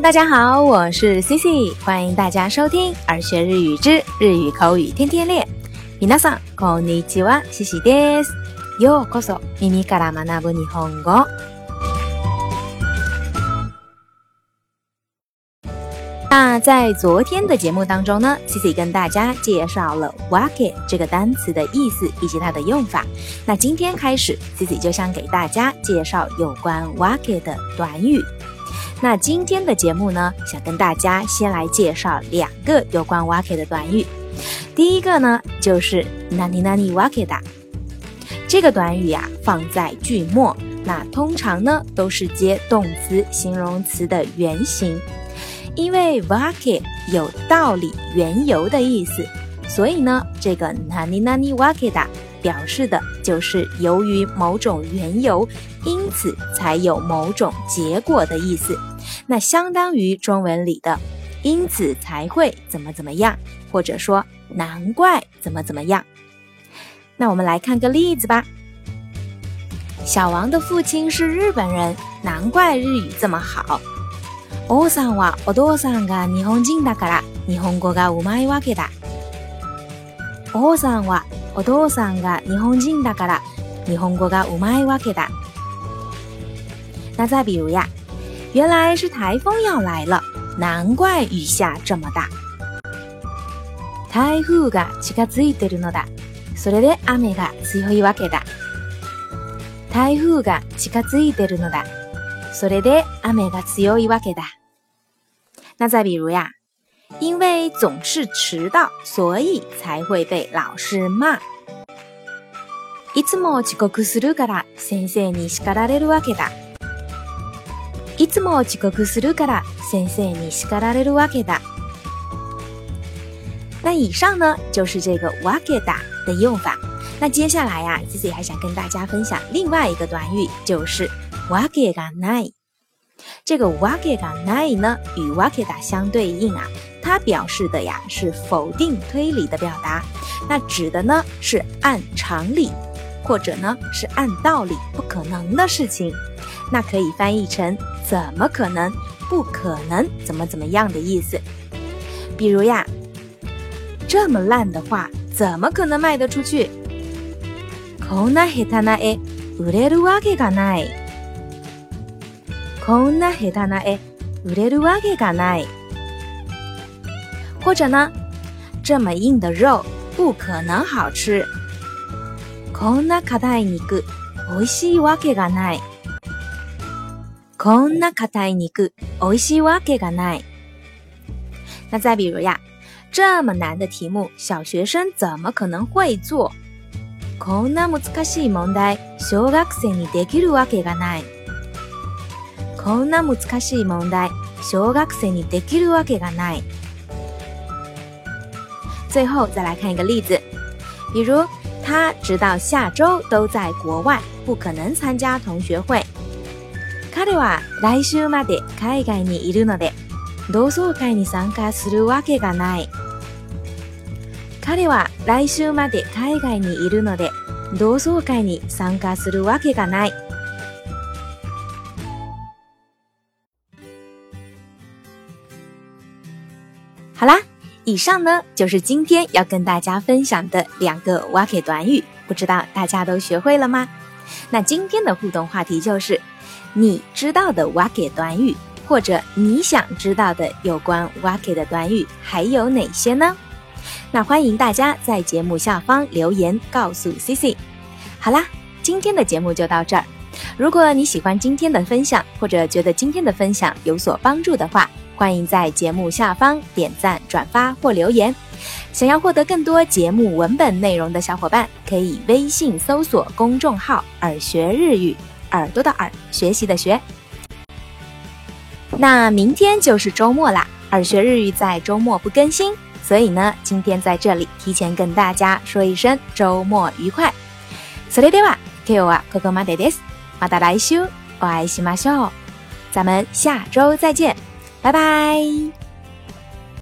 大家好，我是 C C，欢迎大家收听《而学日语之日语口语天天练》。皆さんこんにちは、o i c h i w a C C です。ようこそ、耳から学ぶ日本語。那在昨天的节目当中呢，C C 跟大家介绍了 “wakai” 这个单词的意思以及它的用法。那今天开始，C C 就想给大家介绍有关 “wakai” 的短语。那今天的节目呢，想跟大家先来介绍两个有关 w a k a 的短语。第一个呢，就是 “nani nani wakida”。这个短语呀，放在句末，那通常呢都是接动词、形容词的原形。因为 w a k a 有道理、缘由的意思，所以呢，这个 “nani nani wakida”。表示的就是由于某种缘由，因此才有某种结果的意思，那相当于中文里的“因此才会怎么怎么样”，或者说“难怪怎么怎么样”。那我们来看个例子吧。小王的父亲是日本人，难怪日语这么好。おさんはオドさんが日本人だから日本語が上手いわけだ。おさんはお父さんが日本人だから日本語がうまいわけだ。那再比如呀，原来是台风要来了，难怪雨下这么大。台風が近づいてるのだ。それで雨が強いわけだ。台風が近づいてるのだ。それで雨が強いわけだ。那再比如呀。因为总是迟到，所以才会被老师骂。いつも遅刻するから先生に叱られるわけだ。いつも遅刻するから先生に叱られるわけだ。那以上呢，就是这个わけだ的用法。那接下来呀，思思还想跟大家分享另外一个短语，就是わけがない。这个わけがない呢，与わけだ相对应啊。它表示的呀是否定推理的表达，那指的呢是按常理或者呢是按道理不可能的事情，那可以翻译成“怎么可能”“不可能”“怎么怎么样的”意思。比如呀，这么烂的画怎么可能卖得出去？こんな絵丹ない、売れるわけがない。こんな絵丹ない、売れるわけがない。或者呢？这么硬的肉不可能好吃。こんな硬い肉、おいしいわけがない。こんな硬い肉、おいしいわけがない。那再比如呀，这么难的题目，小学生怎么可能会做？こんな難しい問題、小学生にできるわけがない。こんな難しい問題、小学生にできるわけがない。最后再来看一个例子，比如他直到下周都在国外，不可能参加同学会。は来週まで海外にいるので、同窓会に参加するわけがない。彼は来週まで海外にいるので、同窓会に参加するわけがない。好啦。以上呢就是今天要跟大家分享的两个挖给短语，不知道大家都学会了吗？那今天的互动话题就是，你知道的挖给短语，或者你想知道的有关挖给的短语还有哪些呢？那欢迎大家在节目下方留言告诉 Cici。好啦，今天的节目就到这儿。如果你喜欢今天的分享，或者觉得今天的分享有所帮助的话，欢迎在节目下方点赞、转发或留言。想要获得更多节目文本内容的小伙伴，可以微信搜索公众号“耳学日语”，耳朵的耳，学习的学。那明天就是周末啦，耳学日语在周末不更新，所以呢，今天在这里提前跟大家说一声周末愉快。s れで e de wa kyou wa koko made e s ma da i shu, wa ai 咱们下周再见。拜拜。